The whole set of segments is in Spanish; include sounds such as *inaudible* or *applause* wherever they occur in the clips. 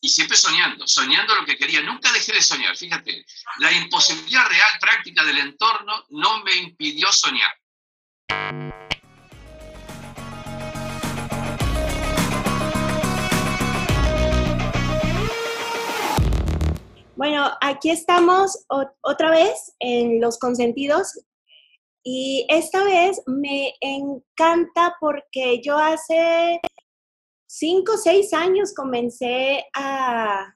y siempre soñando, soñando lo que quería. Nunca dejé de soñar, fíjate. La imposibilidad real, práctica del entorno no me impidió soñar. Bueno, aquí estamos otra vez en Los Consentidos y esta vez me encanta porque yo hace cinco seis años comencé a,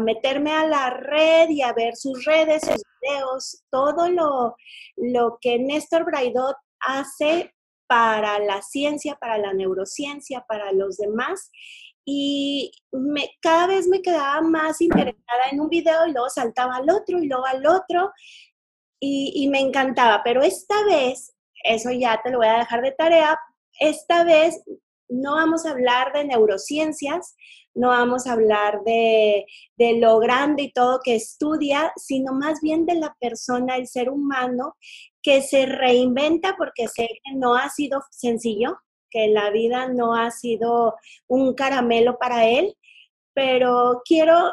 meterme a la red y a ver sus redes, sus videos, todo lo, lo que Néstor Braidot hace para la ciencia, para la neurociencia, para los demás. Y cada vez me quedaba más interesada en un video y luego saltaba al otro y luego al otro y, y me encantaba. Pero esta vez, eso ya te lo voy a dejar de tarea, esta vez no vamos a hablar de neurociencias, no vamos a hablar de, lo grande y todo que estudia, sino más bien de la persona, el ser humano, que se reinventa porque sé que no ha sido sencillo, que la vida no ha sido un caramelo para él, pero quiero,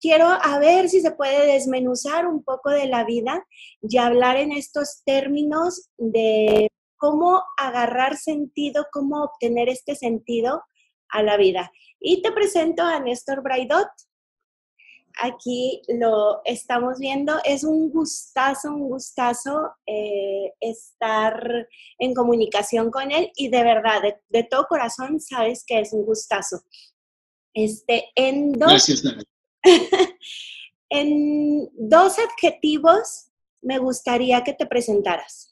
quiero a ver si se puede desmenuzar un poco de la vida y hablar en estos términos de cómo agarrar sentido, cómo obtener este sentido a la vida. Y te presento a Néstor Braidot. Aquí lo estamos viendo. Es un gustazo, un gustazo eh, estar en comunicación con él y de verdad, de, todo corazón, sabes que es un gustazo. Este, en dos, *laughs* en dos adjetivos me gustaría que te presentaras.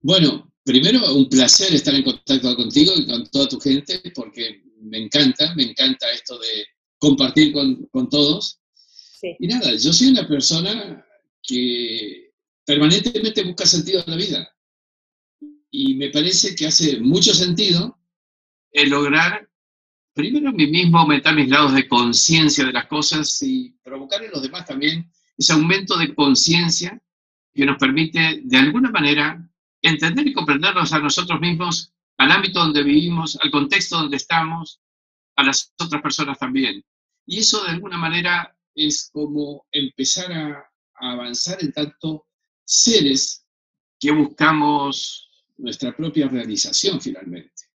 Bueno, primero un placer estar en contacto contigo y con toda tu gente porque me encanta, me encanta esto de compartir con, todos. Y nada, yo soy una persona que permanentemente busca sentido en la vida. Y me parece que hace mucho sentido el lograr, primero a mí mismo, aumentar mis grados de conciencia de las cosas y provocar en los demás también ese aumento de conciencia que nos permite, de alguna manera, entender y comprendernos a nosotros mismos, al ámbito donde vivimos, al contexto donde estamos, a las otras personas también. Y eso de alguna manera es como empezar a, avanzar en tanto seres que buscamos nuestra propia realización finalmente.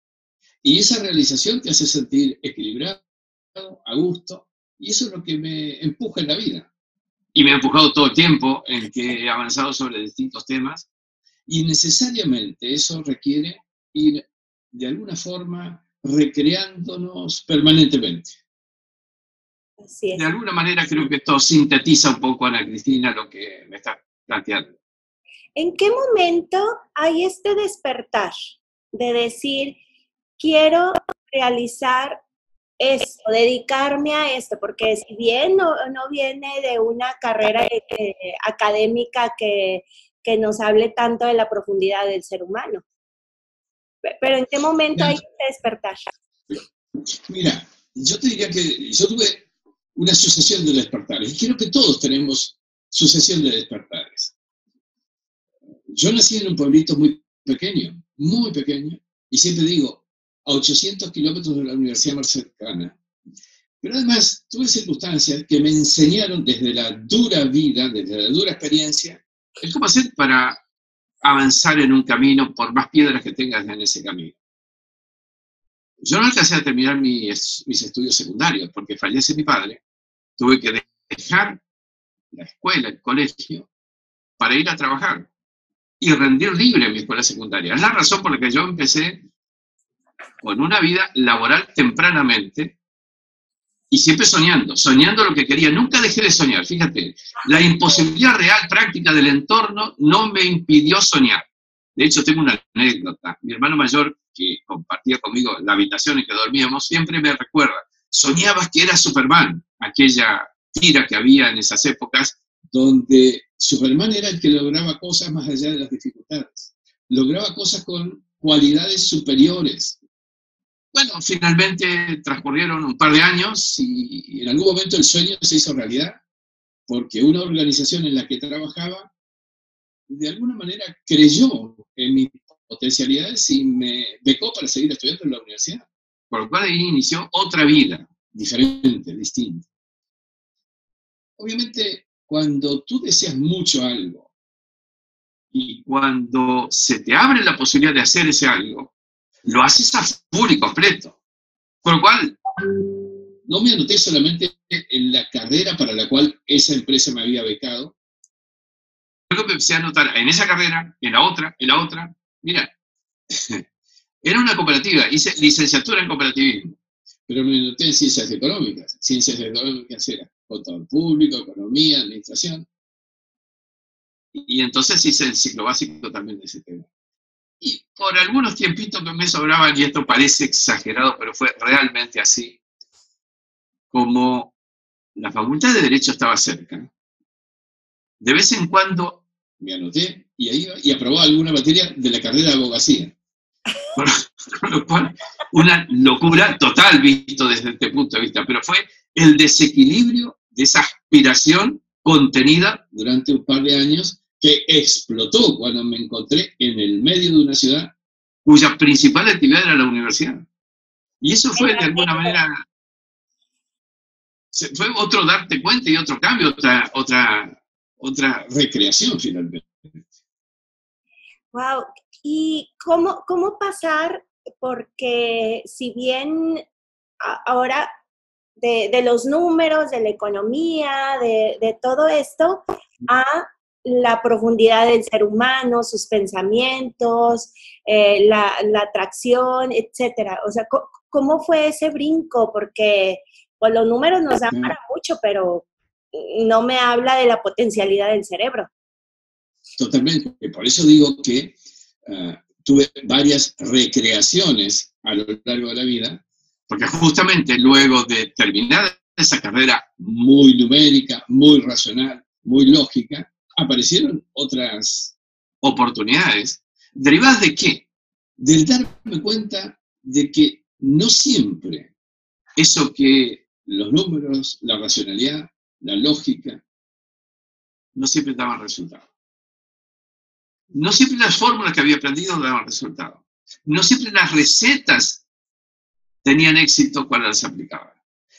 Y esa realización te hace sentir equilibrado, a gusto, y eso es lo que me empuja en la vida. Y me ha empujado todo el tiempo en que he avanzado sobre distintos temas y necesariamente eso requiere ir de alguna forma recreándonos permanentemente. De alguna manera creo que esto sintetiza un poco, Ana Cristina, lo que me está planteando. ¿En qué momento hay este despertar de decir, quiero realizar esto, dedicarme a esto? Porque si bien no, viene de una carrera eh, académica que que nos hable tanto de la profundidad del ser humano. Pero ¿en qué momento hay que despertar? Mira, yo te diría que yo tuve una sucesión de despertares y creo que todos tenemos sucesión de despertares. Yo nací en un pueblito muy pequeño, muy pequeño, y siempre digo, a 800 kilómetros de la universidad más cercana. Pero además tuve circunstancias que me enseñaron desde la dura vida, desde la dura experiencia, cómo hacer para avanzar en un camino por más piedras que tengas en ese camino. Yo no alcancé a terminar mis, estudios secundarios porque fallece mi padre. Tuve que dejar la escuela, el colegio, para ir a trabajar y rendir libre mi escuela secundaria. Es la razón por la que yo empecé con una vida laboral tempranamente y siempre soñando, soñando lo que quería. Nunca dejé de soñar, fíjate. La imposibilidad real, práctica del entorno no me impidió soñar. De hecho, tengo una anécdota. Mi hermano mayor, que compartía conmigo la habitación en que dormíamos, siempre me recuerda. Soñabas que era Superman, aquella tira que había en esas épocas, donde Superman era el que lograba cosas más allá de las dificultades. Lograba cosas con cualidades superiores, bueno, finalmente transcurrieron un par de años y en algún momento el sueño se hizo realidad, porque una organización en la que trabajaba de alguna manera creyó en mis potencialidades y me becó para seguir estudiando en la universidad. Por lo cual ahí inició otra vida, diferente, distinto. Obviamente, cuando tú deseas mucho algo y cuando se te abre la posibilidad de hacer ese algo, lo haces a full y completo. Con lo cual, no me anoté solamente en la carrera para la cual esa empresa me había becado. Luego me empecé a anotar en esa carrera, en la otra, en la otra. Mira, *laughs* era una cooperativa, hice licenciatura en cooperativismo, pero me anoté en ciencias económicas. Ciencias económicas era contador público, economía, administración. Y, entonces hice el ciclo básico también de ese tema. Y por algunos tiempitos que me sobraban, y esto parece exagerado, pero fue realmente así, como la Facultad de Derecho estaba cerca, de vez en cuando me anoté y iba y aprobaba alguna materia de la carrera de abogacía. *laughs* Con lo cual, una locura total visto desde este punto de vista, pero fue el desequilibrio de esa aspiración contenida durante un par de años que explotó cuando me encontré en el medio de una ciudad cuya principal actividad era la universidad. Y eso fue de alguna manera, fue otro darte cuenta y otro cambio, otra, otra, otra recreación finalmente. Wow, ¿y cómo, cómo pasar? Porque si bien ahora de, los números, de la economía, de, todo esto, a la profundidad del ser humano, sus pensamientos, eh, la, atracción, etcétera. O sea, ¿cómo fue ese brinco? Porque pues, los números nos dan para mucho, pero no me habla de la potencialidad del cerebro. Totalmente. Por eso digo que ah, tuve varias recreaciones a lo largo de la vida porque justamente luego de terminar esa carrera muy numérica, muy racional, muy lógica, aparecieron otras oportunidades. ¿Derivadas de qué? Del darme cuenta de que no siempre eso que los números, la racionalidad, la lógica, no siempre daban resultado. No siempre las fórmulas que había aprendido daban resultado. No siempre las recetas tenían éxito cuando las aplicaban.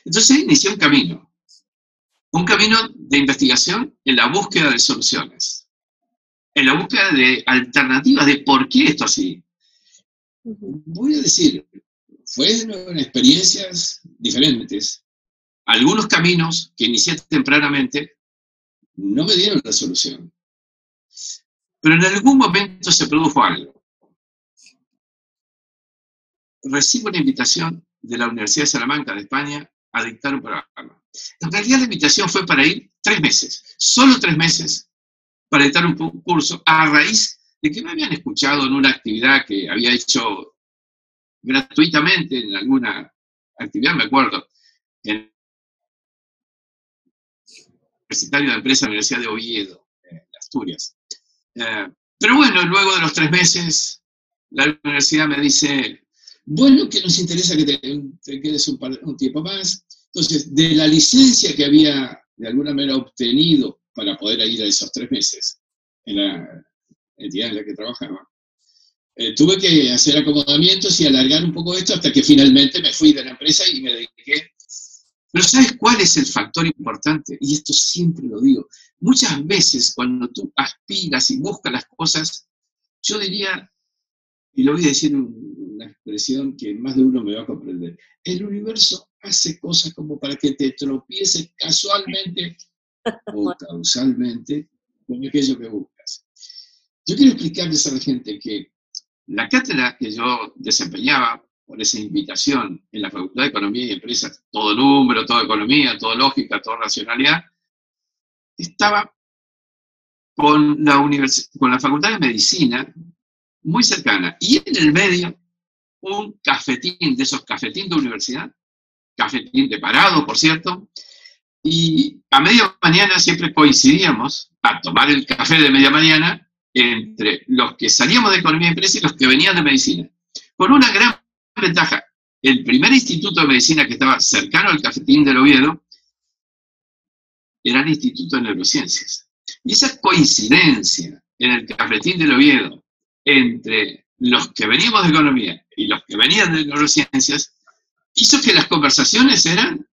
Entonces inició un camino, un camino de investigación en la búsqueda de soluciones, en la búsqueda de alternativas de por qué esto así. Voy a decir, fueron experiencias diferentes. Algunos caminos que inicié tempranamente no me dieron la solución. Pero en algún momento se produjo algo recibo una invitación de la Universidad de Salamanca de España a dictar un programa. En realidad la invitación fue para ir tres meses, solo tres meses, para dictar un curso a raíz de que me habían escuchado en una actividad que había hecho gratuitamente en alguna actividad, me acuerdo, en el Universitario de Empresa Universidad de Oviedo, en Asturias. Eh, pero bueno, luego de los tres meses, la universidad me dice, bueno, que nos interesa que te, quedes un, tiempo más. Entonces, de la licencia que había de alguna manera obtenido para poder ir a esos tres meses en la entidad en la que trabajaba, eh, tuve que hacer acomodamientos y alargar un poco esto hasta que finalmente me fui de la empresa y me dediqué. Pero ¿sabes cuál es el factor importante? Y esto siempre lo digo. Muchas veces cuando tú aspiras y buscas las cosas, yo diría, y lo voy a decir una expresión que más de uno me va a comprender. El universo hace cosas como para que te tropieces casualmente o *laughs* causalmente con aquello que buscas. Yo quiero explicarles a la gente que la cátedra que yo desempeñaba por esa invitación en la Facultad de Economía y Empresas, todo número, toda economía, toda lógica, toda racionalidad, estaba con la, con la Facultad de Medicina muy cercana. Y en el medio, un cafetín, de esos cafetín de universidad, cafetín de parado, por cierto, y a media mañana siempre coincidíamos a tomar el café de media mañana entre los que salíamos de economía y empresa y los que venían de medicina. Con una gran ventaja. El primer instituto de medicina que estaba cercano al cafetín del Oviedo era el Instituto de Neurociencias. Y esa coincidencia en el cafetín del Oviedo entre los que venimos de economía y los que venían de neurociencias hizo que las conversaciones eran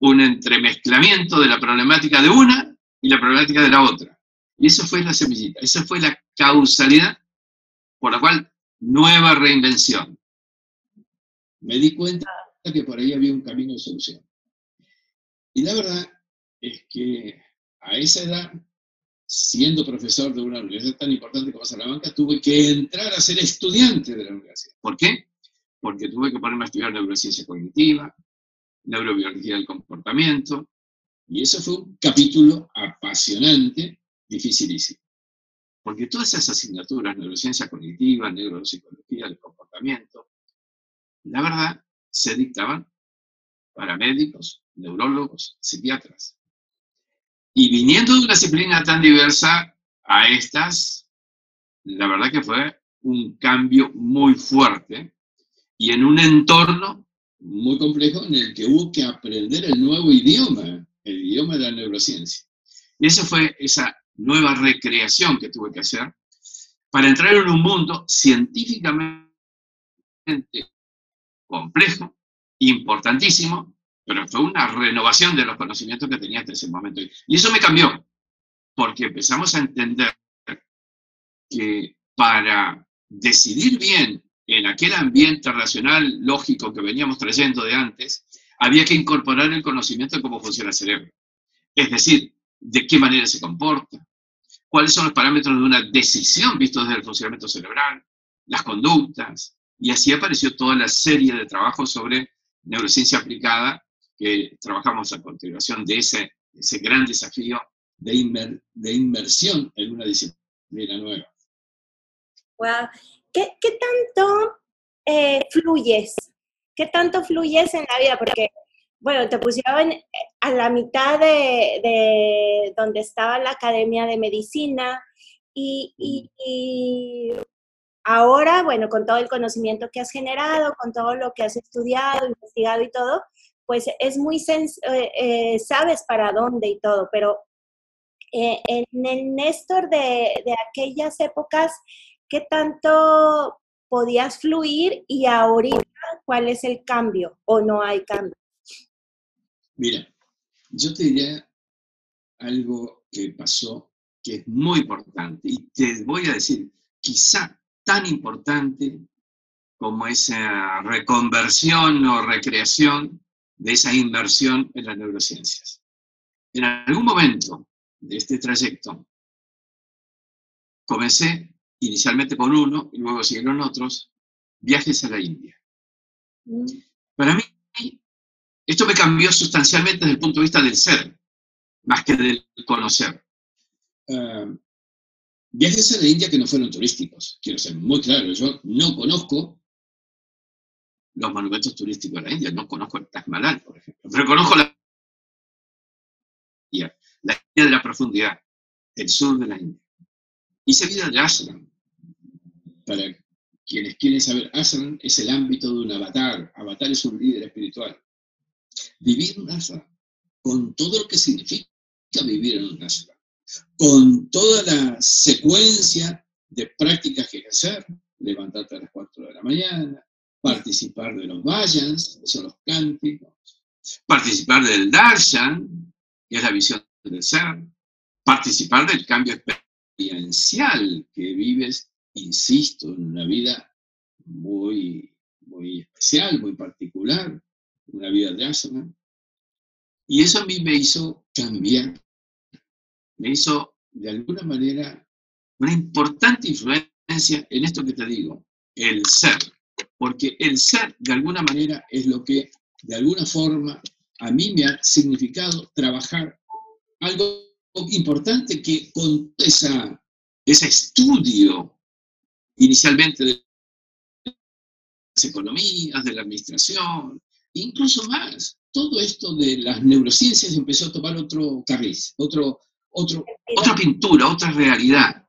un entremezclamiento de la problemática de una y la problemática de la otra. Y eso fue la semillita, esa fue la causalidad por la cual nueva reinvención. Me di cuenta que por ahí había un camino de solución. Y la verdad es que a esa edad, siendo profesor de una universidad tan importante como Salamanca, tuve que entrar a ser estudiante de la universidad. ¿Por qué? Porque tuve que ponerme a estudiar neurociencia cognitiva, neurobiología del comportamiento, y eso fue un capítulo apasionante, dificilísimo. Porque todas esas asignaturas, neurociencia cognitiva, neuropsicología del comportamiento, la verdad, se dictaban para médicos, neurólogos, psiquiatras. Y viniendo de una disciplina tan diversa a estas, la verdad que fue un cambio muy fuerte y en un entorno muy complejo en el que hubo que aprender el nuevo idioma, el idioma de la neurociencia. Y esa fue esa nueva recreación que tuve que hacer para entrar en un mundo científicamente complejo, importantísimo, pero fue una renovación de los conocimientos que tenía hasta ese momento. Y eso me cambió, porque empezamos a entender que para decidir bien en aquel ambiente racional, lógico que veníamos trayendo de antes, había que incorporar el conocimiento de cómo funciona el cerebro. Es decir, de qué manera se comporta, cuáles son los parámetros de una decisión vistos desde el funcionamiento cerebral, las conductas, y así apareció toda la serie de trabajos sobre neurociencia aplicada que trabajamos a continuación de ese, ese gran desafío de, de inmersión en una disciplina nueva. Wow. ¿Qué, tanto eh, fluyes? ¿Qué tanto fluyes en la vida? Porque, bueno, te pusieron eh, a la mitad de, donde estaba la Academia de Medicina y, y, ahora, bueno, con todo el conocimiento que has generado, con todo lo que has estudiado, investigado y todo, pues es muy, eh, sabes para dónde y todo, pero en el Néstor de, de aquellas épocas, qué tanto podías fluir y ahorita cuál es el cambio o no hay cambio. Mira, yo te diría algo que pasó que es muy importante y te voy a decir, quizá tan importante como esa reconversión o recreación de esa inversión en las neurociencias. En algún momento de este trayecto comencé inicialmente con uno y luego siguieron otros, viajes a la India. Mm. Para mí, esto me cambió sustancialmente desde el punto de vista del ser, más que del conocer. Ah, viajes a la India que no fueron turísticos, quiero ser muy claro, yo no conozco los monumentos turísticos de la India, no conozco el Taj Mahal, por ejemplo, pero conozco la la India de la profundidad, el sur de la India. Hice vida de ashram. Para quienes quieren saber, ashram es el ámbito de un avatar. Avatar es un líder espiritual. Vivir un ashram, con todo lo que significa vivir en un ashram, con toda la secuencia de prácticas que hay que hacer, levantarte a las 4 de la mañana, participar de los vayans, que son los cánticos, participar del darshan, que es la visión del ser, participar del cambio experiencial que vives, insisto, en una vida muy, muy especial, muy particular, una vida de asana. Y eso a mí me hizo cambiar, me hizo de alguna manera una importante influencia en esto que te digo, el ser. Porque el ser, de alguna manera, es lo que, de alguna forma, a mí me ha significado trabajar algo importante que con esa, ese estudio inicialmente de las economías, de la administración, incluso más, todo esto de las neurociencias empezó a tomar otro carriz, otro, otro, otra pintura, otra realidad.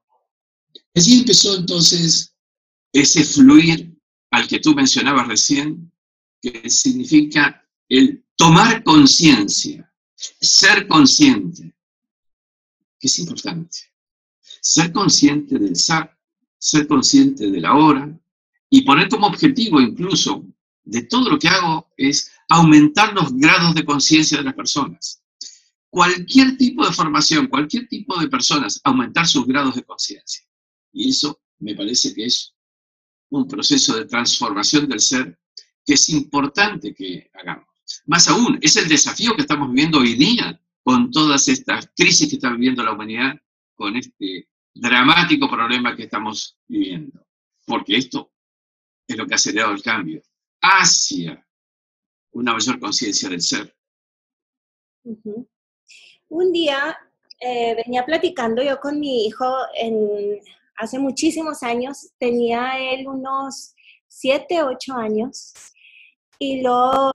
Así empezó entonces ese fluir al que tú mencionabas recién, que significa el tomar conciencia, ser consciente, que es importante. Ser consciente del ser, ser consciente de la hora y poner como objetivo incluso de todo lo que hago es aumentar los grados de conciencia de las personas. Cualquier tipo de formación, cualquier tipo de personas, aumentar sus grados de conciencia. Y eso me parece que es un proceso de transformación del ser que es importante que hagamos. Más aún, es el desafío que estamos viviendo hoy día con todas estas crisis que está viviendo la humanidad, con este dramático problema que estamos viviendo. Porque esto es lo que ha acelerado el cambio hacia una mayor conciencia del ser. Un día eh, venía platicando yo con mi hijo en, hace muchísimos años, tenía él unos siete, ocho años, y luego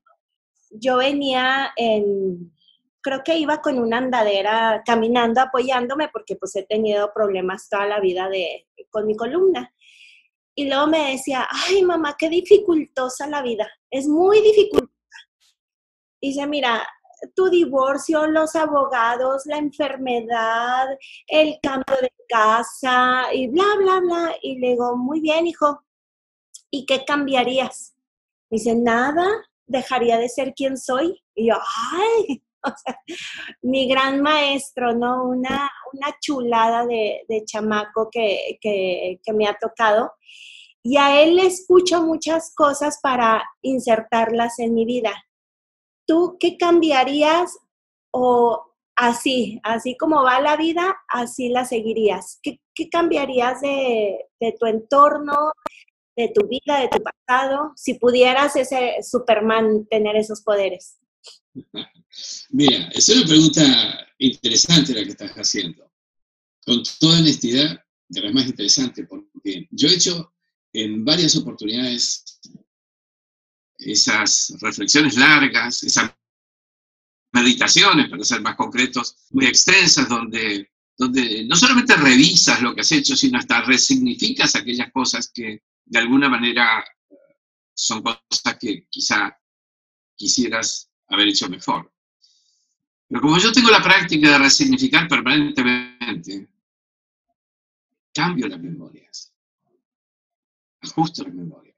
yo venía en, creo que iba con una andadera caminando, apoyándome, porque pues he tenido problemas toda la vida de, con mi columna. Y luego me decía, ay mamá, qué dificultosa la vida, es muy dificultosa. Y dice, mira, tu divorcio, los abogados, la enfermedad, el cambio de casa y bla, bla, bla. Y le digo, muy bien, hijo, ¿y qué cambiarías? Dice, nada, dejaría de ser quien soy. Y yo, ay, *laughs* mi gran maestro, ¿no? Una, una chulada de, chamaco que, que, que, me ha tocado. Y a él le escucho muchas cosas para insertarlas en mi vida. ¿Tú qué cambiarías o así, así como va la vida, así la seguirías? ¿Qué, cambiarías de, de tu entorno, de tu vida, de tu pasado, si pudieras ese Superman tener esos poderes? Mira, es una pregunta interesante la que estás haciendo. Con toda honestidad, de las más interesante, porque yo he hecho en varias oportunidades esas reflexiones largas, esas meditaciones, para ser más concretos, muy extensas, donde, donde no solamente revisas lo que has hecho, sino hasta resignificas aquellas cosas que de alguna manera son cosas que quizá quisieras haber hecho mejor. Pero como yo tengo la práctica de resignificar permanentemente, cambio las memorias, ajusto las memorias.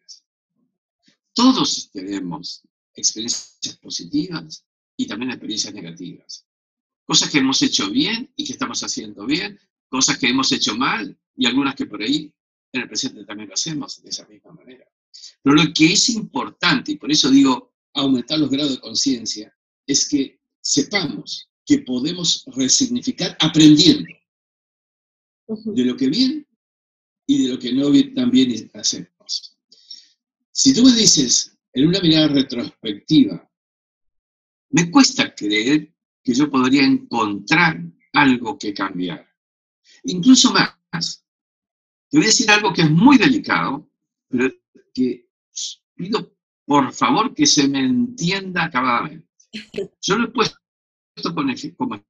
Todos tenemos experiencias positivas y también experiencias negativas. Cosas que hemos hecho bien y que estamos haciendo bien, cosas que hemos hecho mal y algunas que por ahí en el presente también lo hacemos de esa misma manera. Pero lo que es importante, y por eso digo aumentar los grados de conciencia, es que sepamos que podemos resignificar aprendiendo de lo que bien y de lo que no bien hacemos. Si tú me dices en una mirada retrospectiva, me cuesta creer que yo podría encontrar algo que cambiar. Incluso más, te voy a decir algo que es muy delicado, pero que pido por favor que se me entienda acabadamente. Yo lo he puesto como en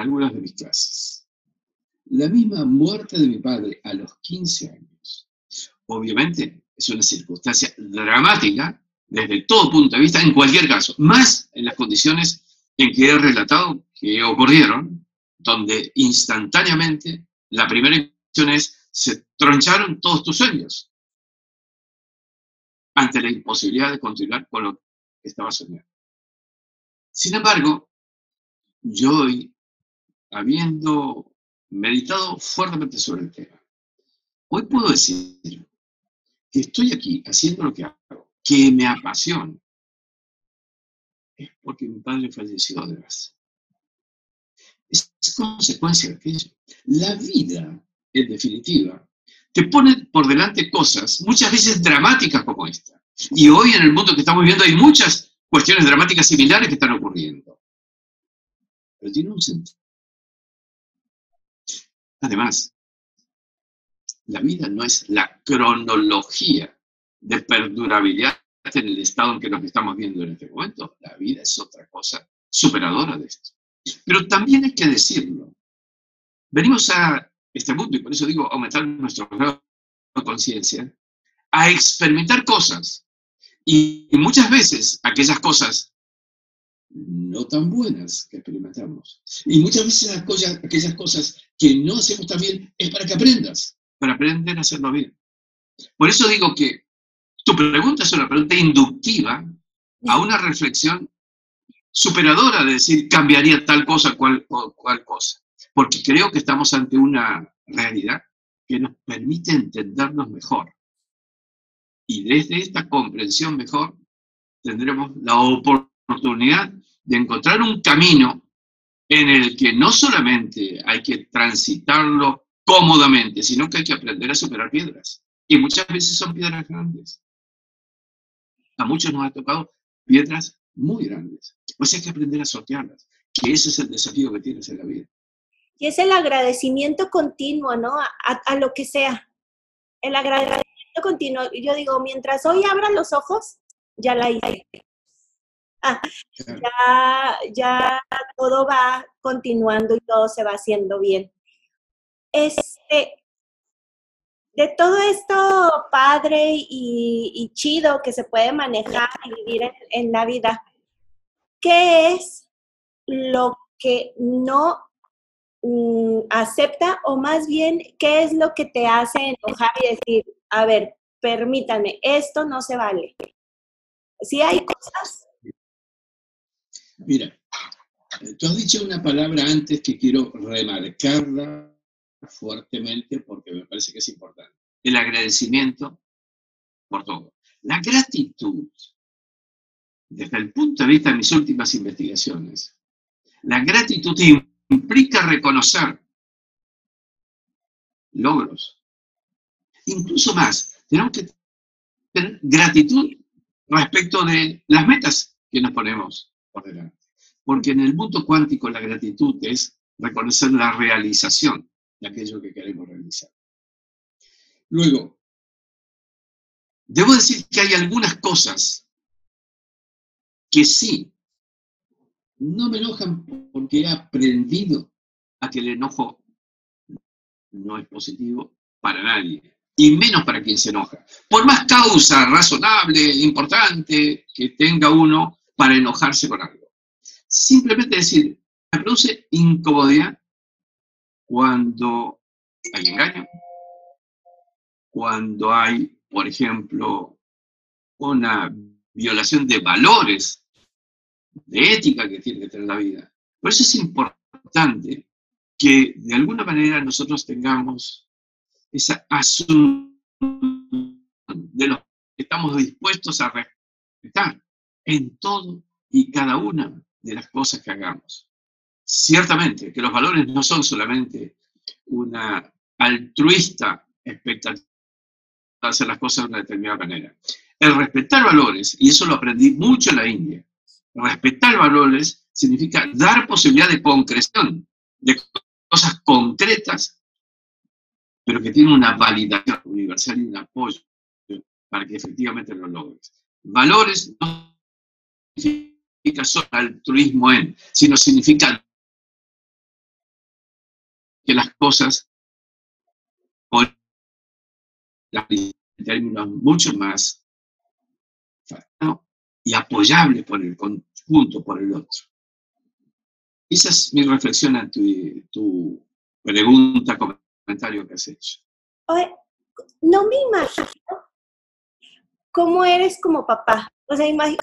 algunas de mis clases. La misma muerte de mi padre a los 15 años, obviamente es una circunstancia dramática desde todo punto de vista, en cualquier caso, más en las condiciones en que he relatado que ocurrieron, donde instantáneamente la primera impresión es, se troncharon todos tus sueños ante la imposibilidad de continuar con lo que estaba soñando. Sin embargo, yo hoy, habiendo meditado fuertemente sobre el tema, hoy puedo decir que estoy aquí haciendo lo que hago, que me apasiona, es porque mi padre falleció de. Es consecuencia de aquello. La vida, en definitiva, te pone por delante cosas muchas veces dramáticas como esta. Y hoy en el mundo que estamos viviendo hay muchas cuestiones dramáticas similares que están ocurriendo. Pero tiene un sentido. Además, la vida no es la cronología de perdurabilidad en el estado en que nos estamos viendo en este momento. La vida es otra cosa superadora de esto. Pero también hay que decirlo. Venimos a este mundo, y por eso digo aumentar nuestro grado de conciencia, a experimentar cosas. Y muchas veces aquellas cosas no tan buenas que experimentamos. Y muchas veces aquellas cosas que no hacemos tan bien es para que aprendas, para aprender a hacerlo bien. Por eso digo que tu pregunta es una pregunta inductiva a una reflexión superadora de decir cambiaría tal cosa cual, cual cosa. Porque creo que estamos ante una realidad que nos permite entendernos mejor. Y desde esta comprensión mejor tendremos la oportunidad de encontrar un camino en el que no solamente hay que transitarlo cómodamente, sino que hay que aprender a superar piedras. Y muchas veces son piedras grandes. A muchos nos ha tocado piedras muy grandes. Pues hay que aprender a sortearlas, que ese es el desafío que tienes en la vida. Y es el agradecimiento continuo, ¿no? A, lo que sea. El agradecimiento continuo. Yo digo, mientras hoy abra los ojos, ya la hice. Ah, ya, ya todo va continuando y todo se va haciendo bien. Este, de todo esto padre y, chido que se puede manejar y vivir en, la vida, ¿qué es lo que no mm, acepta o más bien qué es lo que te hace enojar y decir, a ver, permítame, esto no se vale? Si hay cosas. Mira, tú has dicho una palabra antes que quiero remarcarla fuertemente porque me parece que es importante. El agradecimiento por todo. La gratitud, desde el punto de vista de mis últimas investigaciones, la gratitud implica reconocer logros. Incluso más, tenemos que tener gratitud respecto de las metas que nos ponemos por delante. Porque en el mundo cuántico la gratitud es reconocer la realización de aquello que queremos realizar. Luego, debo decir que hay algunas cosas que sí, no me enojan porque he aprendido a que el enojo no es positivo para nadie, y menos para quien se enoja. Por más causa razonable, importante que tenga uno para enojarse con algo. Simplemente decir, me produce incomodidad cuando hay engaño, cuando hay, por ejemplo, una violación de valores, de ética que tiene que tener la vida. Por eso es importante que de alguna manera nosotros tengamos esa asunción de los que estamos dispuestos a respetar en todo y cada una de las cosas que hagamos. Ciertamente que los valores no son solamente una altruista expectativa de hacer las cosas de una determinada manera. El respetar valores, y eso lo aprendí mucho en la India, respetar valores significa dar posibilidad de concreción, de cosas concretas, pero que tienen una validación universal y un apoyo para que efectivamente lo logres. Valores no significa solo altruismo en, sino significa que las cosas en términos mucho más y apoyable por el conjunto, por el otro. Esa es mi reflexión a tu, pregunta, comentario que has hecho. no me imagino cómo eres como papá. O sea, imagino,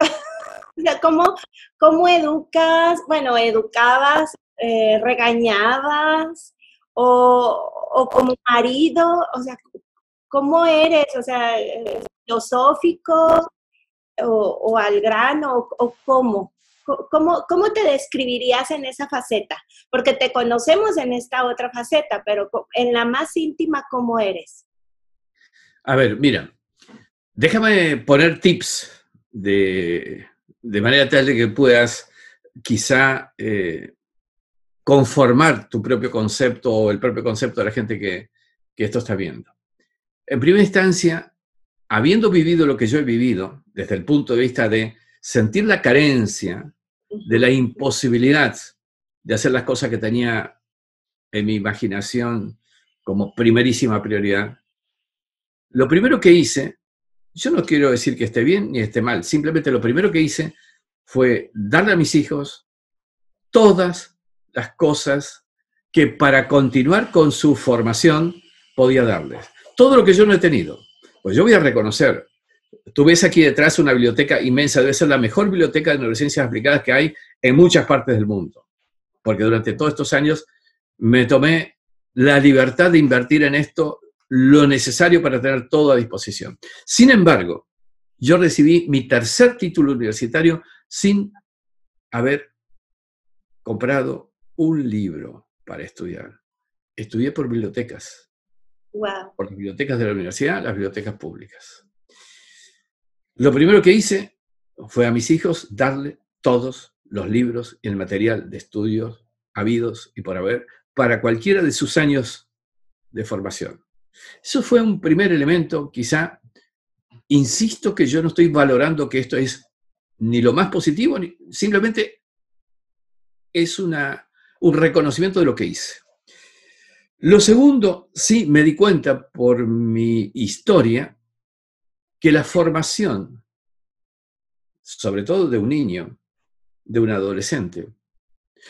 *laughs* ¿cómo, ¿cómo, educas? Bueno, educabas eh, regañabas o, como marido, o sea, ¿cómo eres? O sea, filosófico o, al grano o, cómo? ¿Cómo, ¿Cómo te describirías en esa faceta? Porque te conocemos en esta otra faceta, pero en la más íntima, ¿cómo eres? A ver, mira, déjame poner tips de, manera tal de que puedas quizá eh, conformar tu propio concepto o el propio concepto de la gente que, esto está viendo. En primera instancia, habiendo vivido lo que yo he vivido, desde el punto de vista de sentir la carencia, de la imposibilidad de hacer las cosas que tenía en mi imaginación como primerísima prioridad, lo primero que hice, yo no quiero decir que esté bien ni esté mal, simplemente lo primero que hice fue darle a mis hijos todas las cosas que para continuar con su formación podía darles. Todo lo que yo no he tenido. Pues yo voy a reconocer tú ves aquí detrás una biblioteca inmensa, debe ser la mejor biblioteca de neurociencias aplicadas que hay en muchas partes del mundo, porque durante todos estos años me tomé la libertad de invertir en esto lo necesario para tener todo a disposición. Sin embargo, yo recibí mi tercer título universitario sin haber comprado un libro para estudiar. Estudié por bibliotecas. Por las bibliotecas de la universidad, las bibliotecas públicas. Lo primero que hice fue a mis hijos darle todos los libros y el material de estudios habidos y por haber para cualquiera de sus años de formación. Eso fue un primer elemento, quizá, insisto que yo no estoy valorando que esto es ni lo más positivo, ni, simplemente es una, un reconocimiento de lo que hice. Lo segundo, sí, me di cuenta por mi historia que la formación, sobre todo de un niño, de un adolescente,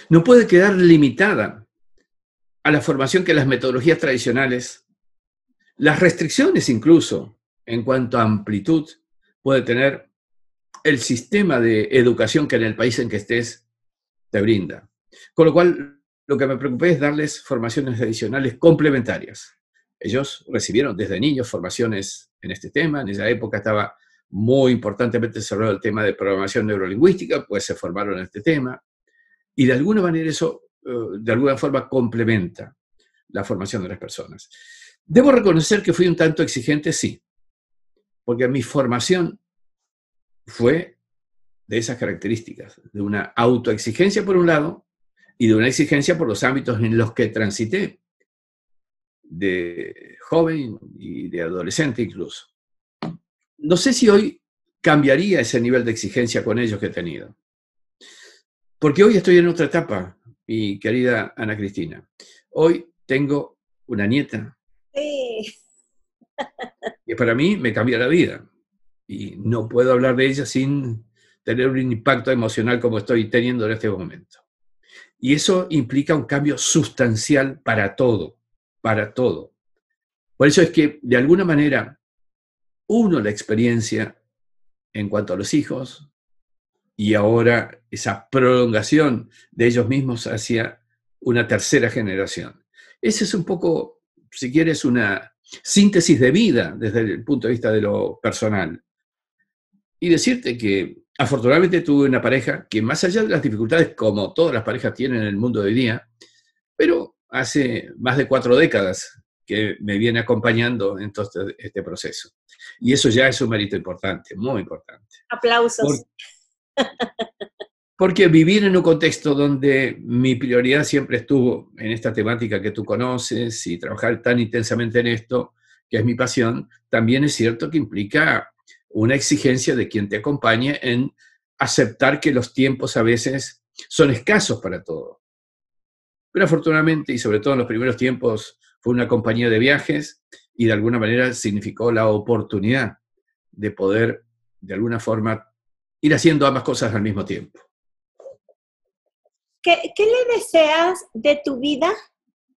no puede quedar limitada a la formación que las metodologías tradicionales, las restricciones incluso en cuanto a amplitud puede tener el sistema de educación que en el país en que estés te brinda. Con lo cual, lo que me preocupé es darles formaciones adicionales complementarias. Ellos recibieron desde niños formaciones en este tema. En esa época estaba muy importantemente desarrollado el tema de programación neurolingüística, pues se formaron en este tema. Y de alguna manera eso, eh, de alguna forma, complementa la formación de las personas. Debo reconocer que fui un tanto exigente, sí, porque mi formación fue de esas características, de una autoexigencia por un lado y de una exigencia por los ámbitos en los que transité, de joven y de adolescente incluso. No sé si hoy cambiaría ese nivel de exigencia con ellos que he tenido, porque hoy estoy en otra etapa, mi querida Ana Cristina. Hoy tengo una nieta. Sí. que para mí me cambia la vida. Y no puedo hablar de ella sin tener un impacto emocional como estoy teniendo en este momento. Y eso implica un cambio sustancial para todo, para todo. Por eso es que, de alguna manera, uno la experiencia en cuanto a los hijos y ahora esa prolongación de ellos mismos hacia una tercera generación. Ese es un poco, si quieres, una síntesis de vida desde el punto de vista de lo personal. Y decirte que afortunadamente tuve una pareja que más allá de las dificultades, como todas las parejas tienen en el mundo de hoy día, pero hace más de cuatro décadas que me viene acompañando en todo este, este proceso. Y eso ya es un mérito importante, muy importante. Aplausos. porque vivir en un contexto donde mi prioridad siempre estuvo en esta temática que tú conoces y trabajar tan intensamente en esto, que es mi pasión, también es cierto que implica una exigencia de quien te acompañe en aceptar que los tiempos a veces son escasos para todo. Pero afortunadamente, y sobre todo en los primeros tiempos, fue una compañía de viajes y de alguna manera significó la oportunidad de poder, de alguna forma, ir haciendo ambas cosas al mismo tiempo. ¿Qué, le deseas de tu vida,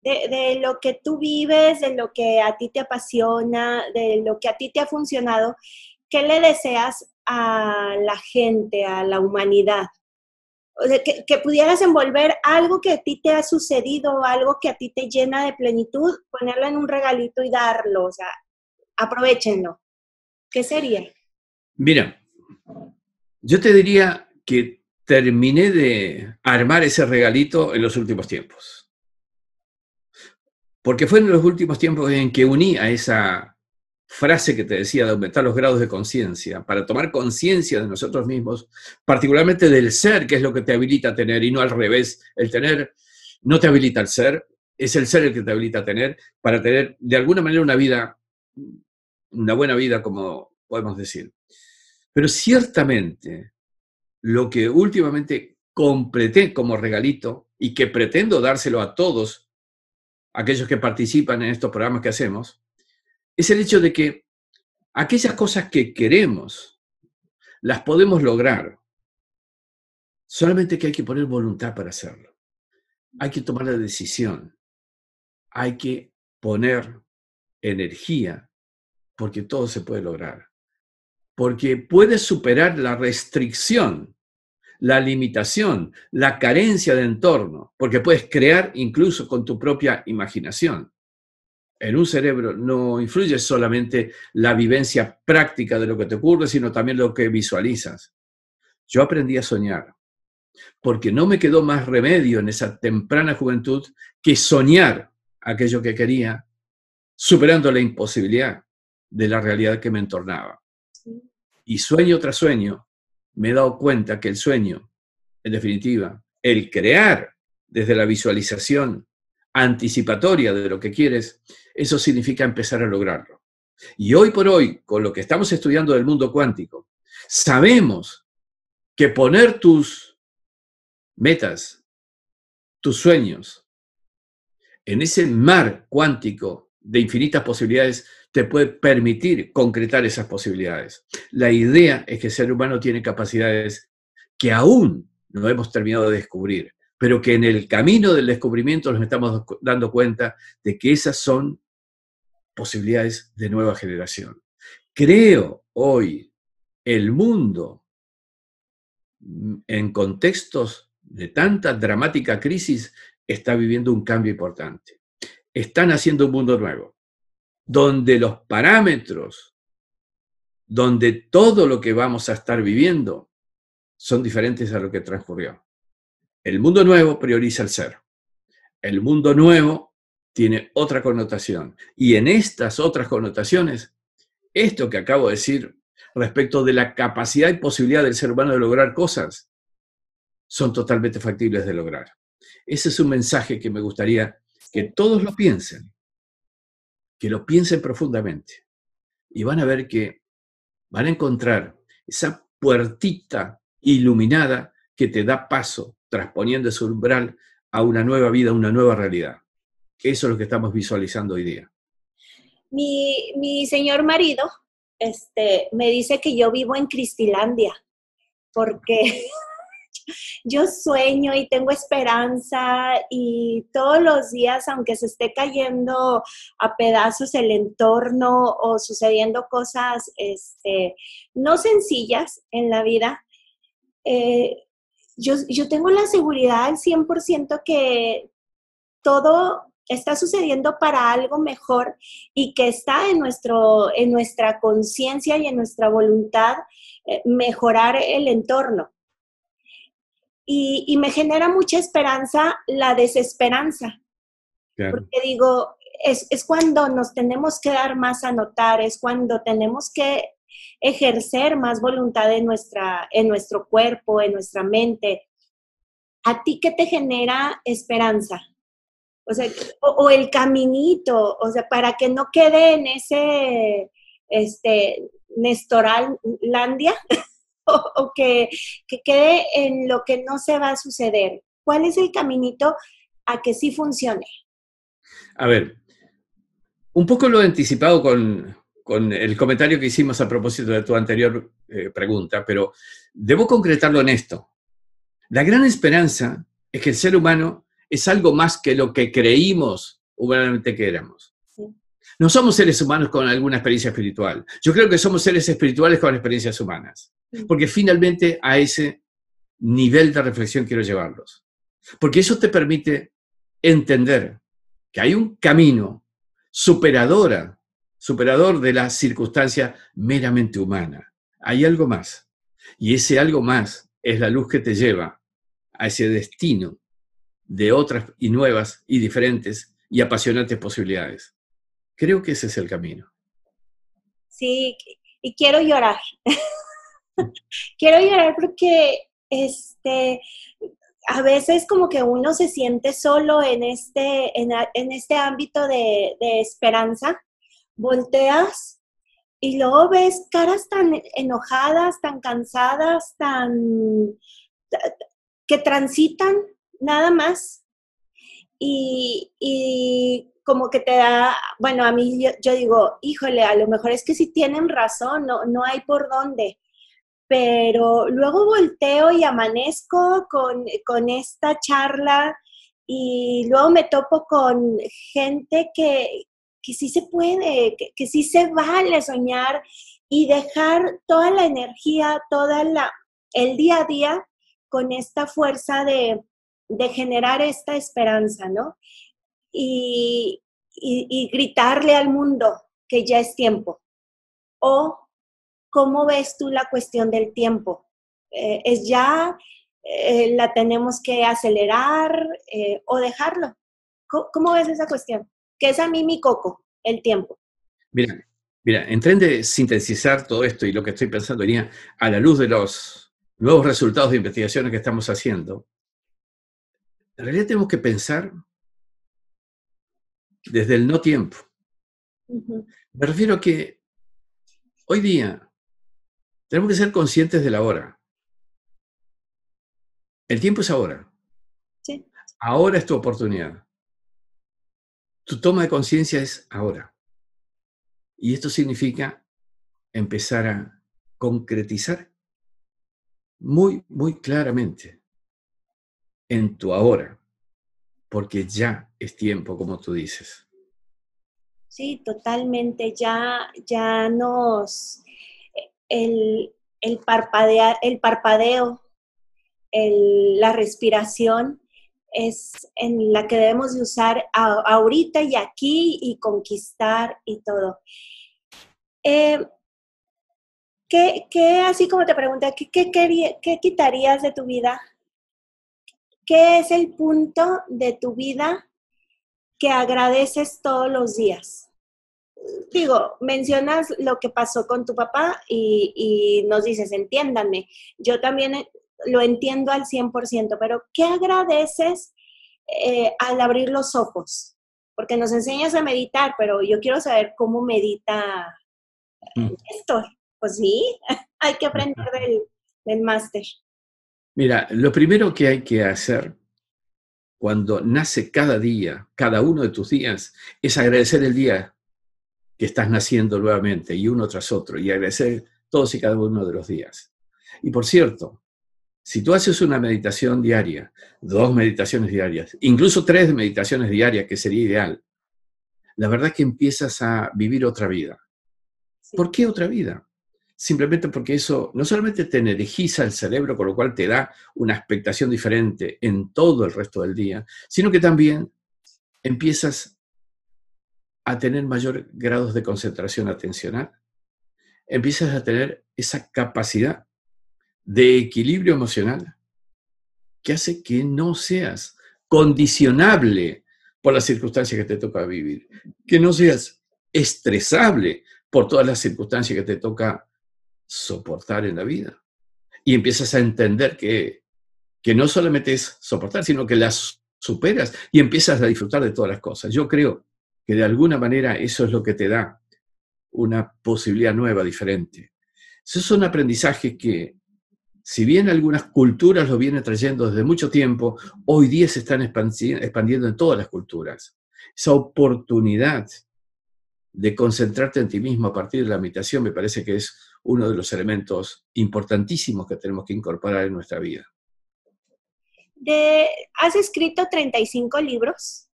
de, lo que tú vives, de lo que a ti te apasiona, de lo que a ti te ha funcionado? ¿Qué le deseas a la gente, a la humanidad? O sea, que, pudieras envolver algo que a ti te ha sucedido, algo que a ti te llena de plenitud, ponerlo en un regalito y darlo, o sea, aprovechenlo. ¿Qué sería? Mira, yo te diría que terminé de armar ese regalito en los últimos tiempos. Porque fue en los últimos tiempos en que uní a esa frase que te decía de aumentar los grados de conciencia, para tomar conciencia de nosotros mismos, particularmente del ser, que es lo que te habilita a tener, y no al revés, el tener no te habilita al ser, es el ser el que te habilita a tener, para tener de alguna manera una vida, una buena vida, como podemos decir. Pero ciertamente, lo que últimamente completé como regalito y que pretendo dárselo a todos aquellos que participan en estos programas que hacemos, es el hecho de que aquellas cosas que queremos las podemos lograr, solamente que hay que poner voluntad para hacerlo. Hay que tomar la decisión. Hay que poner energía porque todo se puede lograr. porque puedes superar la restricción, la limitación, la carencia de entorno, porque puedes crear incluso con tu propia imaginación. En un cerebro no influye solamente la vivencia práctica de lo que te ocurre, sino también lo que visualizas. Yo aprendí a soñar, porque no me quedó más remedio en esa temprana juventud que soñar aquello que quería, superando la imposibilidad de la realidad que me entornaba. Y sueño tras sueño, me he dado cuenta que el sueño, en definitiva, el crear desde la visualización anticipatoria de lo que quieres, eso significa empezar a lograrlo. Y hoy por hoy, con lo que estamos estudiando del mundo cuántico, sabemos que poner tus metas, tus sueños, en ese mar cuántico de infinitas posibilidades, te puede permitir concretar esas posibilidades. La idea es que el ser humano tiene capacidades que aún no hemos terminado de descubrir, pero que en el camino del descubrimiento nos estamos dando cuenta de que esas son posibilidades de nueva generación. Creo hoy el mundo en contextos de tanta dramática crisis está viviendo un cambio importante. Están haciendo un mundo nuevo donde los parámetros, donde todo lo que vamos a estar viviendo son diferentes a lo que transcurrió. El mundo nuevo prioriza el ser. El mundo nuevo tiene otra connotación. Y en estas otras connotaciones, esto que acabo de decir respecto de la capacidad y posibilidad del ser humano de lograr cosas, son totalmente factibles de lograr. Ese es un mensaje que me gustaría que todos lo piensen que lo piensen profundamente y van a ver que van a encontrar esa puertita iluminada que te da paso, transponiendo ese umbral a una nueva vida, una nueva realidad. Eso es lo que estamos visualizando hoy día. Mi, mi señor marido este, me dice que yo vivo en Cristilandia, porque *laughs* yo sueño y tengo esperanza y todos los días, aunque se esté cayendo a pedazos el entorno o sucediendo cosas este, no sencillas en la vida, eh, yo, yo tengo la seguridad al 100% que todo está sucediendo para algo mejor y que está en, nuestro, en nuestra conciencia y en nuestra voluntad eh, mejorar el entorno y, me genera mucha esperanza la desesperanza. Porque digo, es, es, cuando nos tenemos que dar más a notar, es cuando tenemos que ejercer más voluntad en, nuestra, en nuestro cuerpo, en nuestra mente. ¿A ti qué te genera esperanza? O sea, o, el caminito, o sea, para que no quede en ese, este, Landia, *laughs* o, que, quede en lo que no se va a suceder? ¿Cuál es el caminito a que sí funcione? A ver, un poco lo he anticipado con, el comentario que hicimos a propósito de tu anterior eh, pregunta, pero debo concretarlo en esto. La gran esperanza es que el ser humano es algo más que lo que creímos humanamente que éramos. No somos seres humanos con alguna experiencia espiritual. Yo creo que somos seres espirituales con experiencias humanas. Porque finalmente a ese nivel de reflexión quiero llevarlos. Porque eso te permite entender que hay un camino superadora, superador de la circunstancia meramente humana. Hay algo más. Y ese algo más es la luz que te lleva a ese destino de otras y nuevas y diferentes y apasionantes posibilidades. Creo que ese es el camino. Sí, y quiero llorar. *laughs* quiero llorar porque este, a veces como que uno se siente solo en este, en, este ámbito de, de, esperanza, volteas y luego ves caras tan enojadas, tan cansadas, tan que transitan nada más. Y, y como que te da, bueno, a mí yo, digo, híjole, a lo mejor es que si tienen razón, no, no hay por dónde pero luego volteo y amanezco con, esta charla y luego me topo con gente que, sí se puede, que, sí se vale soñar y dejar toda la energía, toda la, el día a día con esta fuerza de, generar esta esperanza, ¿no? Y, gritarle al mundo que ya es tiempo. O, ¿cómo ves tú la cuestión del tiempo? Eh, ¿Es ya, eh, la tenemos que acelerar eh, o dejarlo? ¿Cómo, ves esa cuestión? Que es a mí mi coco, el tiempo. Mira, Mira, en tren de sintetizar todo esto y lo que estoy pensando venía a la luz de los nuevos resultados de investigaciones que estamos haciendo, en realidad tenemos que pensar desde el no tiempo. Me refiero a que hoy día tenemos que ser conscientes de la hora. El tiempo es ahora. Sí. Ahora es tu oportunidad. Tu toma de conciencia es ahora. Y esto significa empezar a concretizar muy, muy claramente en tu ahora, porque ya es tiempo, como tú dices. Sí, totalmente. Ya, ya nos. El, el, parpadear, el parpadeo, la respiración es en la que debemos de usar ahorita y aquí y conquistar y todo. Eh, ¿qué, así como te pregunté, ¿qué, qué, quitarías de tu vida? ¿Qué es el punto de tu vida que agradeces todos los días? Digo, mencionas lo que pasó con tu papá y, y nos dices, entiéndanme, yo también lo entiendo al 100%, pero ¿qué agradeces eh, al abrir los ojos? Porque nos enseñas a meditar, pero yo quiero saber cómo medita mm. esto. Pues sí, *laughs* hay que aprender del, del máster. Mira, lo primero que hay que hacer cuando nace cada día, cada uno de tus días, es agradecer el día que estás naciendo nuevamente y uno tras otro, y agradecer todos y cada uno de los días. Y por cierto, si tú haces una meditación diaria, dos meditaciones diarias, incluso tres meditaciones diarias, que sería ideal, la verdad es que empiezas a vivir otra vida. ¿Por qué otra vida? Simplemente porque eso no solamente te energiza el cerebro, con lo cual te da una expectación diferente en todo el resto del día, sino que también empiezas a tener mayor grados de concentración atencional, empiezas a tener esa capacidad de equilibrio emocional que hace que no seas condicionable por las circunstancias que te toca vivir, que no seas estresable por todas las circunstancias que te toca soportar en la vida. Y empiezas a entender que, que no solamente es soportar, sino que las superas y empiezas a disfrutar de todas las cosas. Yo creo que de alguna manera eso es lo que te da una posibilidad nueva, diferente. Esos son aprendizajes que si bien algunas culturas lo vienen trayendo desde mucho tiempo, hoy día se están expandiendo en todas las culturas. Esa oportunidad de concentrarte en ti mismo a partir de la meditación me parece que es uno de los elementos importantísimos que tenemos que incorporar en nuestra vida. has escrito 35 libros,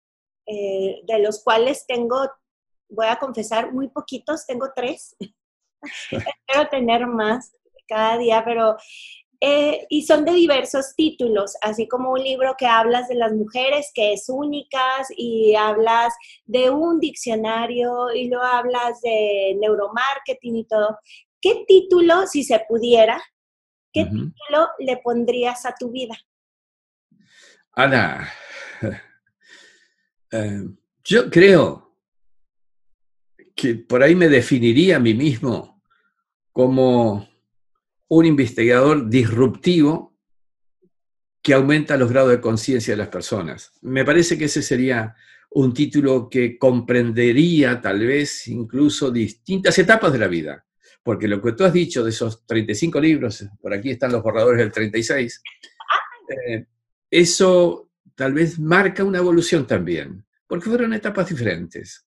eh, de los cuales tengo, voy a confesar, muy poquitos, tengo tres. *laughs* Espero tener más cada día, pero eh, y son de diversos títulos, así como un libro que hablas de las mujeres, que es únicas, y hablas de un diccionario, y lo hablas de neuromarketing y todo. ¿Qué título, si se pudiera, qué título le pondrías a tu vida? Ana, *laughs* eh, yo creo que por ahí me definiría a mí mismo como un investigador disruptivo que aumenta los grados de conciencia de las personas. Me parece que ese sería un título que comprendería tal vez incluso distintas etapas de la vida, porque lo que tú has dicho de esos 35 libros, por aquí están los borradores del 36, eh, eso tal vez marca una evolución también, porque fueron etapas diferentes,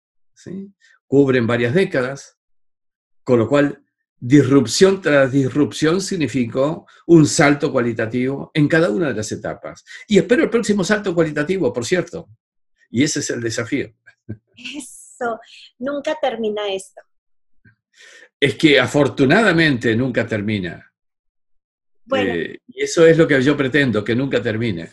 cubren varias décadas, con lo cual disrupción tras disrupción significó un salto cualitativo en cada una de las etapas. Y espero el próximo salto cualitativo, por cierto. Y ese es el desafío. Eso, nunca termina esto. es que afortunadamente nunca termina. Eh, y eso es lo que yo pretendo, que nunca termine.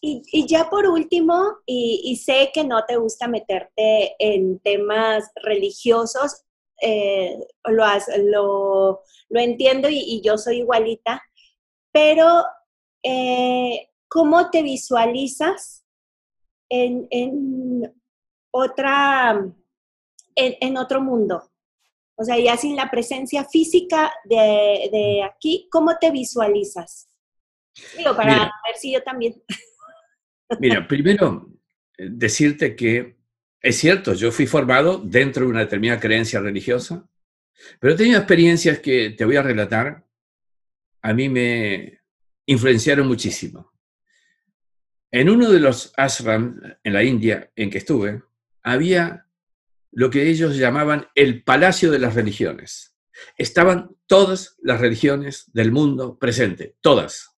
Y, ya por último, y, sé que no te gusta meterte en temas religiosos, eh, lo, lo, entiendo y, yo soy igualita, pero eh, ¿cómo te visualizas en, otra, en, otro mundo? O sea, ya sin la presencia física de, aquí, ¿cómo te visualizas? Digo, para ver si yo también. Mira, primero eh, decirte que es cierto, yo fui formado dentro de una determinada creencia religiosa, pero he tenido experiencias que te voy a relatar, a mí me influenciaron muchísimo. En uno de los ashram en la India en que estuve, había lo que ellos llamaban el Palacio de las Religiones. Estaban todas las religiones del mundo presentes, todas.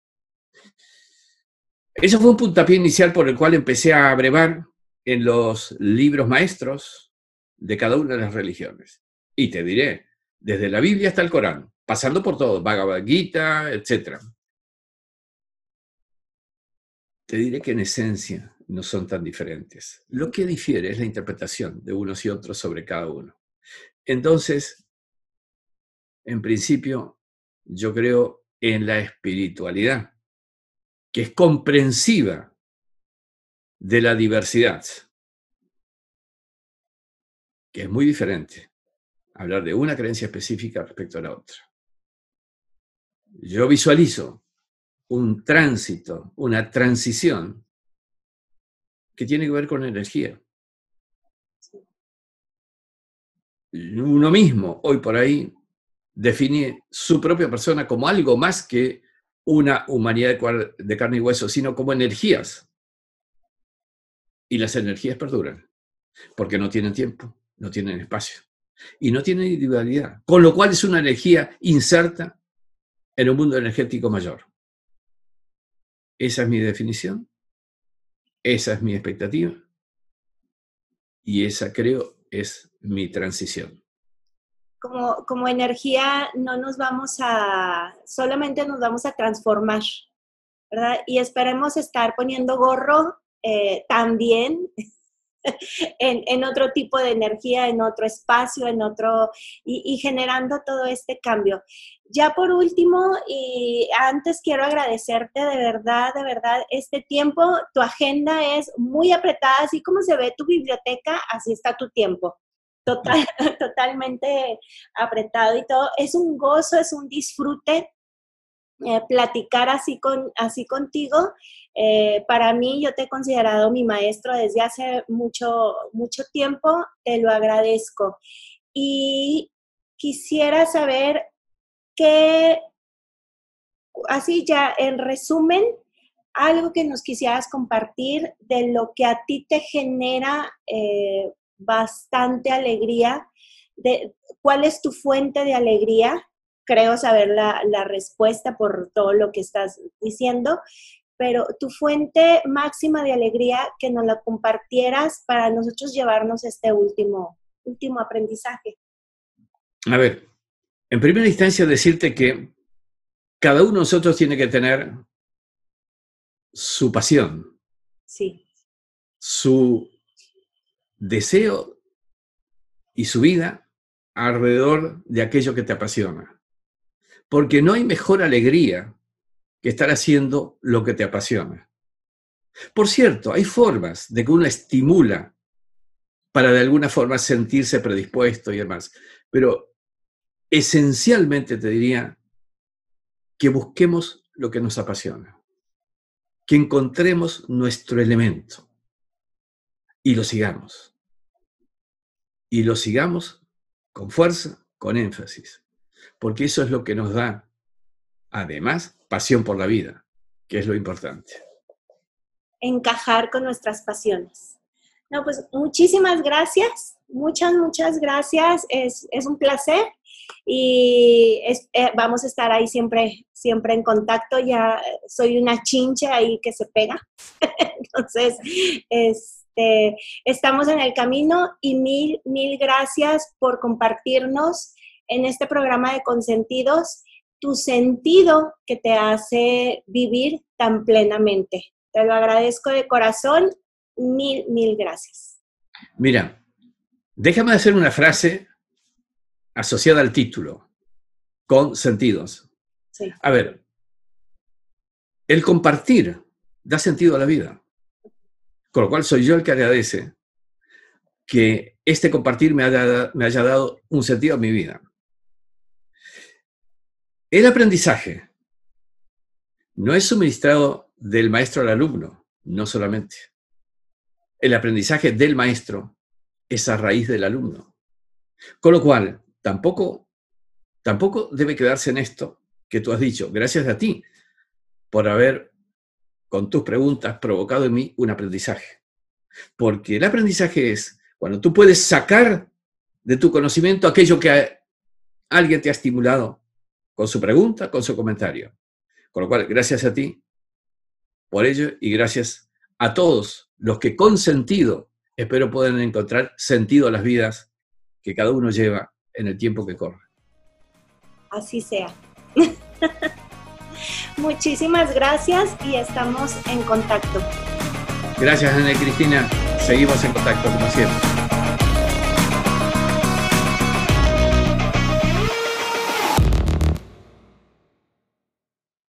Eso fue un puntapié inicial por el cual empecé a abrevar en los libros maestros de cada una de las religiones. Y te diré, desde la Biblia hasta el Corán, pasando por todo, Bhagavad Gita, etc. Te diré que en esencia no son tan diferentes. Lo que difiere es la interpretación de unos y otros sobre cada uno. Entonces, en principio, yo creo en la espiritualidad, que es comprensiva de la diversidad, que es muy diferente hablar de una creencia específica respecto a la otra. Yo visualizo un tránsito, una transición que tiene que ver con energía. Uno mismo, hoy por ahí, define su propia persona como algo más que una humanidad de carne y hueso, sino como energías. Y las energías perduran, porque no tienen tiempo, no tienen espacio y no tienen individualidad, con lo cual es una energía inserta en un mundo energético mayor. Esa es mi definición, esa es mi expectativa y esa creo es mi transición. Como, como energía no nos vamos a, solamente nos vamos a transformar, ¿verdad? Y esperemos estar poniendo gorro eh, también *laughs* en, otro tipo de energía, en otro espacio, en otro, y, generando todo este cambio. Ya por último, y antes quiero agradecerte de verdad, de verdad, este tiempo, tu agenda es muy apretada, así como se ve tu biblioteca, así está tu tiempo. Total, *laughs* totalmente apretado y todo. Es un gozo, es un disfrute eh, platicar así, con, así contigo. Eh, para mí, yo te he considerado mi maestro desde hace mucho, mucho tiempo, te lo agradezco. Y quisiera saber qué, así ya en resumen, algo que nos quisieras compartir de lo que a ti te genera eh, bastante alegría, de cuál es tu fuente de alegría creo saber la, respuesta por todo lo que estás diciendo, pero tu fuente máxima de alegría que nos la compartieras para nosotros llevarnos este último, último aprendizaje. A ver, en primera instancia decirte que cada uno de nosotros tiene que tener su pasión. Sí. Su deseo y su vida alrededor de aquello que te apasiona porque no hay mejor alegría que estar haciendo lo que te apasiona. Por cierto, hay formas de que uno estimula para de alguna forma sentirse predispuesto y demás, pero esencialmente te diría que busquemos lo que nos apasiona, que encontremos nuestro elemento y lo sigamos. Y lo sigamos con fuerza, con énfasis porque eso es lo que nos da, además, pasión por la vida, que es lo importante. Encajar con nuestras pasiones. No, pues muchísimas gracias, muchas, muchas gracias, es, un placer y eh, vamos a estar ahí siempre, siempre en contacto, ya soy una chincha ahí que se pega, *laughs* entonces, este, estamos en el camino y mil, mil gracias por compartirnos en este programa de consentidos tu sentido que te hace vivir tan plenamente. Te lo agradezco de corazón. Mil, mil gracias. Mira, déjame hacer una frase asociada al título, con sentidos. A ver, el compartir da sentido a la vida. Con lo cual soy yo el que agradece que este compartir me haya, me haya dado un sentido a mi vida. El aprendizaje no es suministrado del maestro al alumno, no solamente. El aprendizaje del maestro es a raíz del alumno. Con lo cual, tampoco, tampoco debe quedarse en esto que tú has dicho. Gracias a ti por haber, con tus preguntas, provocado en mí un aprendizaje. Porque el aprendizaje es cuando tú puedes sacar de tu conocimiento aquello que alguien te ha estimulado con su pregunta, con su comentario. Con lo cual, gracias a ti por ello y gracias a todos los que con sentido espero puedan encontrar sentido a las vidas que cada uno lleva en el tiempo que corre. Así sea. *laughs* Muchísimas gracias y estamos en contacto. Gracias, Ana Cristina. Seguimos en contacto como siempre.